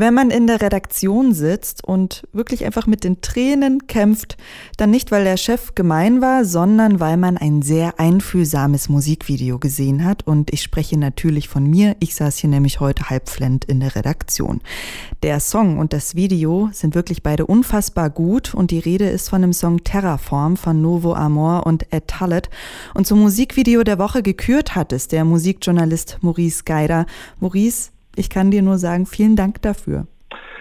Wenn man in der Redaktion sitzt und wirklich einfach mit den Tränen kämpft, dann nicht, weil der Chef gemein war, sondern weil man ein sehr einfühlsames Musikvideo gesehen hat. Und ich spreche natürlich von mir. Ich saß hier nämlich heute halbflend in der Redaktion. Der Song und das Video sind wirklich beide unfassbar gut und die Rede ist von dem Song Terraform von Novo Amor und Ed Tullet. Und zum Musikvideo der Woche gekürt hat es der Musikjournalist Maurice Geider. Maurice, ich kann dir nur sagen, vielen Dank dafür.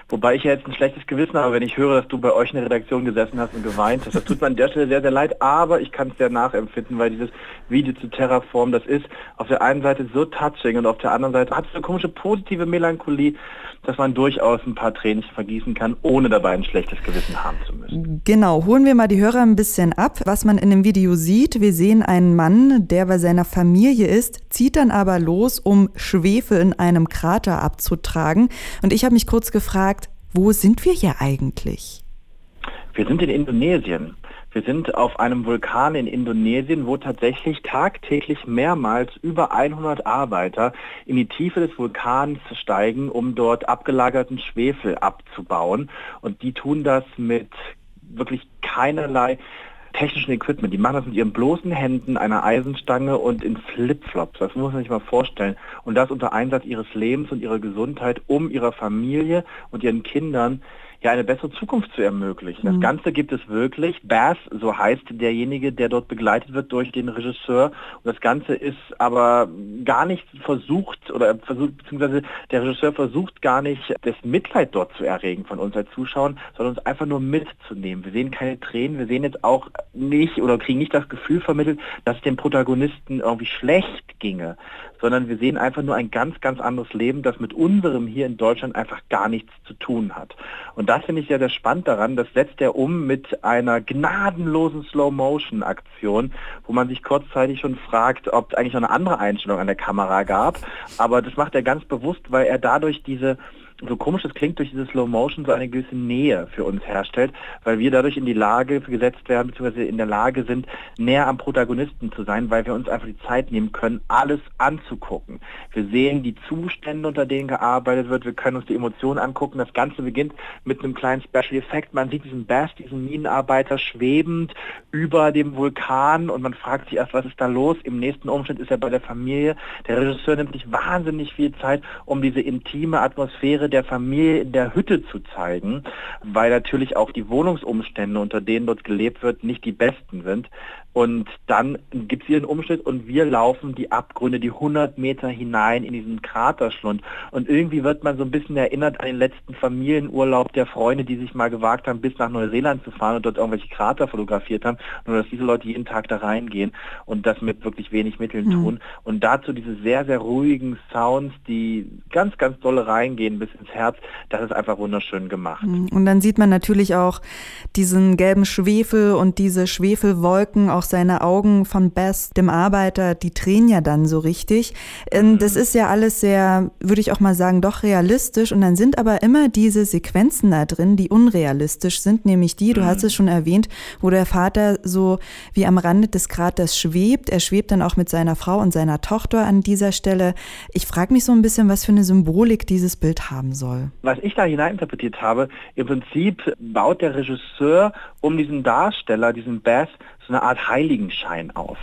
Wobei ich ja jetzt ein schlechtes Gewissen habe, wenn ich höre, dass du bei euch in der Redaktion gesessen hast und geweint hast. Das tut mir an der Stelle sehr, sehr leid, aber ich kann es sehr nachempfinden, weil dieses Video zu Terraform, das ist auf der einen Seite so touching und auf der anderen Seite hat es eine komische positive Melancholie, dass man durchaus ein paar Tränen vergießen kann, ohne dabei ein schlechtes Gewissen haben zu müssen. Genau, holen wir mal die Hörer ein bisschen ab, was man in dem Video sieht. Wir sehen einen Mann, der bei seiner Familie ist, zieht dann aber los, um Schwefel in einem Krater abzutragen. Und ich habe mich kurz gefragt, wo sind wir hier eigentlich? Wir sind in Indonesien. Wir sind auf einem Vulkan in Indonesien, wo tatsächlich tagtäglich mehrmals über 100 Arbeiter in die Tiefe des Vulkans steigen, um dort abgelagerten Schwefel abzubauen. Und die tun das mit wirklich keinerlei technischen Equipment. Die machen das mit ihren bloßen Händen, einer Eisenstange und in Flipflops. Das muss man sich mal vorstellen. Und das unter Einsatz ihres Lebens und ihrer Gesundheit, um ihrer Familie und ihren Kindern ja eine bessere Zukunft zu ermöglichen. Das mhm. Ganze gibt es wirklich. Bass, so heißt derjenige, der dort begleitet wird durch den Regisseur. Und das Ganze ist aber gar nicht versucht oder versucht, beziehungsweise der Regisseur versucht gar nicht, das Mitleid dort zu erregen von uns als Zuschauern, sondern uns einfach nur mitzunehmen. Wir sehen keine Tränen, wir sehen jetzt auch nicht oder kriegen nicht das Gefühl vermittelt, dass es dem Protagonisten irgendwie schlecht ginge, sondern wir sehen einfach nur ein ganz, ganz anderes Leben, das mit unserem hier in Deutschland einfach gar nichts zu tun hat. Und das finde ich sehr, sehr spannend daran. Das setzt er um mit einer gnadenlosen Slow-Motion-Aktion, wo man sich kurzzeitig schon fragt, ob es eigentlich noch eine andere Einstellung an der Kamera gab. Aber das macht er ganz bewusst, weil er dadurch diese so komisch es klingt, durch diese Slow Motion so eine gewisse Nähe für uns herstellt, weil wir dadurch in die Lage gesetzt werden, beziehungsweise in der Lage sind, näher am Protagonisten zu sein, weil wir uns einfach die Zeit nehmen können, alles anzugucken. Wir sehen die Zustände, unter denen gearbeitet wird, wir können uns die Emotionen angucken. Das Ganze beginnt mit einem kleinen Special Effekt. Man sieht diesen Bass, diesen Minenarbeiter schwebend über dem Vulkan und man fragt sich erst, was ist da los? Im nächsten Umschnitt ist er bei der Familie. Der Regisseur nimmt sich wahnsinnig viel Zeit, um diese intime Atmosphäre der Familie in der Hütte zu zeigen, weil natürlich auch die Wohnungsumstände, unter denen dort gelebt wird, nicht die besten sind. Und dann gibt es hier einen Umschnitt und wir laufen die Abgründe, die 100 Meter hinein in diesen Kraterschlund. Und irgendwie wird man so ein bisschen erinnert an den letzten Familienurlaub der Freunde, die sich mal gewagt haben, bis nach Neuseeland zu fahren und dort irgendwelche Krater fotografiert haben. Nur dass diese Leute jeden Tag da reingehen und das mit wirklich wenig Mitteln mhm. tun. Und dazu diese sehr, sehr ruhigen Sounds, die ganz, ganz dolle reingehen bis ins Herz, das ist einfach wunderschön gemacht. Mhm. Und dann sieht man natürlich auch diesen gelben Schwefel und diese Schwefelwolken auch seine Augen von Bess, dem Arbeiter, die drehen ja dann so richtig. Ähm, das ist ja alles sehr, würde ich auch mal sagen, doch realistisch. Und dann sind aber immer diese Sequenzen da drin, die unrealistisch sind, nämlich die, du hast es schon erwähnt, wo der Vater so wie am Rande des Kraters schwebt. Er schwebt dann auch mit seiner Frau und seiner Tochter an dieser Stelle. Ich frage mich so ein bisschen, was für eine Symbolik dieses Bild haben soll. Was ich da hineininterpretiert habe, im Prinzip baut der Regisseur um diesen Darsteller, diesen Bass, so eine Art Heiligenschein auf.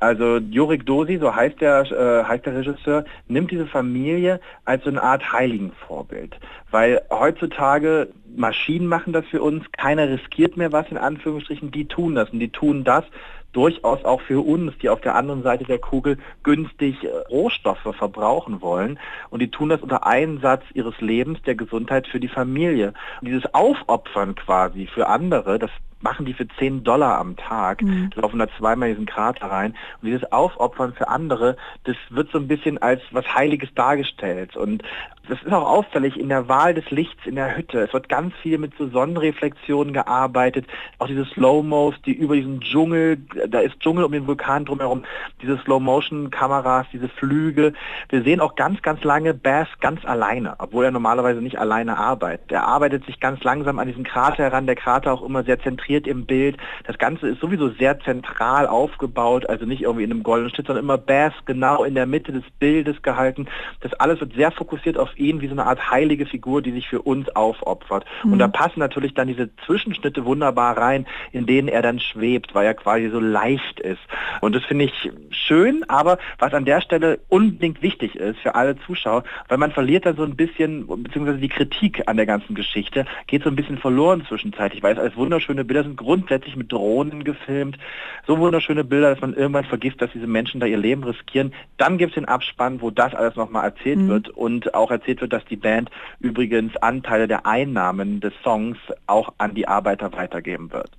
Also Jorik Dosi, so heißt der, äh, heißt der Regisseur, nimmt diese Familie als so eine Art Heiligenvorbild. Weil heutzutage Maschinen machen das für uns, keiner riskiert mehr was in Anführungsstrichen, die tun das und die tun das durchaus auch für uns, die auf der anderen Seite der Kugel günstig äh, Rohstoffe verbrauchen wollen. Und die tun das unter Einsatz ihres Lebens, der Gesundheit für die Familie. Und dieses Aufopfern quasi für andere, das machen die für 10 Dollar am Tag, mhm. laufen da zweimal in diesen Krater rein. Und dieses Aufopfern für andere, das wird so ein bisschen als was Heiliges dargestellt. Und das ist auch auffällig in der Wahl des Lichts in der Hütte. Es wird ganz viel mit so Sonnenreflexionen gearbeitet. Auch diese Slow-Mos, die über diesen Dschungel, da ist Dschungel um den Vulkan drumherum, diese Slow-Motion-Kameras, diese Flüge. Wir sehen auch ganz, ganz lange Bass ganz alleine, obwohl er normalerweise nicht alleine arbeitet. Er arbeitet sich ganz langsam an diesen Krater heran, der Krater auch immer sehr zentriert konzentriert im Bild. Das Ganze ist sowieso sehr zentral aufgebaut, also nicht irgendwie in einem goldenen Schnitt, sondern immer Bass genau in der Mitte des Bildes gehalten. Das alles wird sehr fokussiert auf ihn wie so eine Art heilige Figur, die sich für uns aufopfert. Mhm. Und da passen natürlich dann diese Zwischenschnitte wunderbar rein, in denen er dann schwebt, weil er quasi so leicht ist. Und das finde ich schön, aber was an der Stelle unbedingt wichtig ist für alle Zuschauer, weil man verliert dann so ein bisschen, beziehungsweise die Kritik an der ganzen Geschichte geht so ein bisschen verloren zwischenzeitlich, weil es alles wunderschöne Bilder sind, grundsätzlich mit Drohnen gefilmt, so wunderschöne Bilder, dass man irgendwann vergisst, dass diese Menschen da ihr Leben riskieren. Dann gibt es den Abspann, wo das alles nochmal erzählt mhm. wird und auch erzählt wird, dass die Band übrigens Anteile der Einnahmen des Songs auch an die Arbeiter weitergeben wird.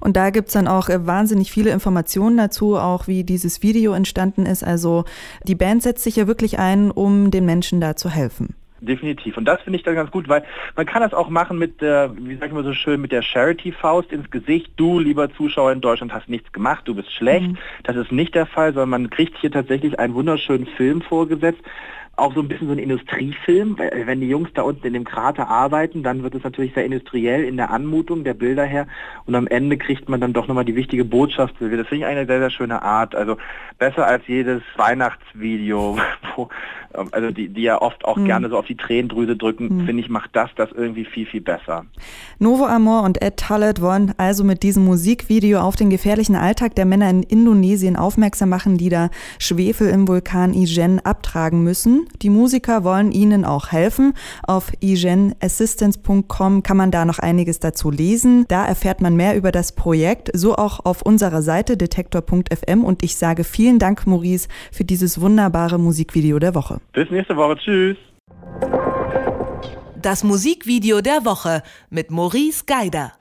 Und da gibt es dann auch äh, wahnsinnig viele Informationen dazu, auch wie dieses Video entstanden ist. Also die Band setzt sich ja wirklich ein, um den Menschen da zu helfen. Definitiv. Und das finde ich dann ganz gut, weil man kann das auch machen mit der, wie sag ich mal so schön, mit der Charity-Faust ins Gesicht. Du, lieber Zuschauer in Deutschland, hast nichts gemacht, du bist schlecht. Mhm. Das ist nicht der Fall, sondern man kriegt hier tatsächlich einen wunderschönen Film vorgesetzt, auch so ein bisschen so ein Industriefilm. Wenn die Jungs da unten in dem Krater arbeiten, dann wird es natürlich sehr industriell in der Anmutung der Bilder her und am Ende kriegt man dann doch nochmal die wichtige Botschaft. Das finde ich eine sehr, sehr schöne Art. Also besser als jedes Weihnachtsvideo, wo, also die, die ja oft auch mhm. gerne so auf die Tränendrüse drücken, mhm. finde ich, macht das das irgendwie viel, viel besser. Novo Amor und Ed Tullett wollen also mit diesem Musikvideo auf den gefährlichen Alltag der Männer in Indonesien aufmerksam machen, die da Schwefel im Vulkan Ijen abtragen müssen. Die Musiker wollen ihnen auch helfen. Auf igenassistance.com kann man da noch einiges dazu lesen. Da erfährt man mehr über das Projekt, so auch auf unserer Seite detektor.fm und ich sage vielen Dank, Maurice, für dieses wunderbare Musikvideo der Bis nächste Woche. Tschüss. Das Musikvideo der Woche mit Maurice Geider.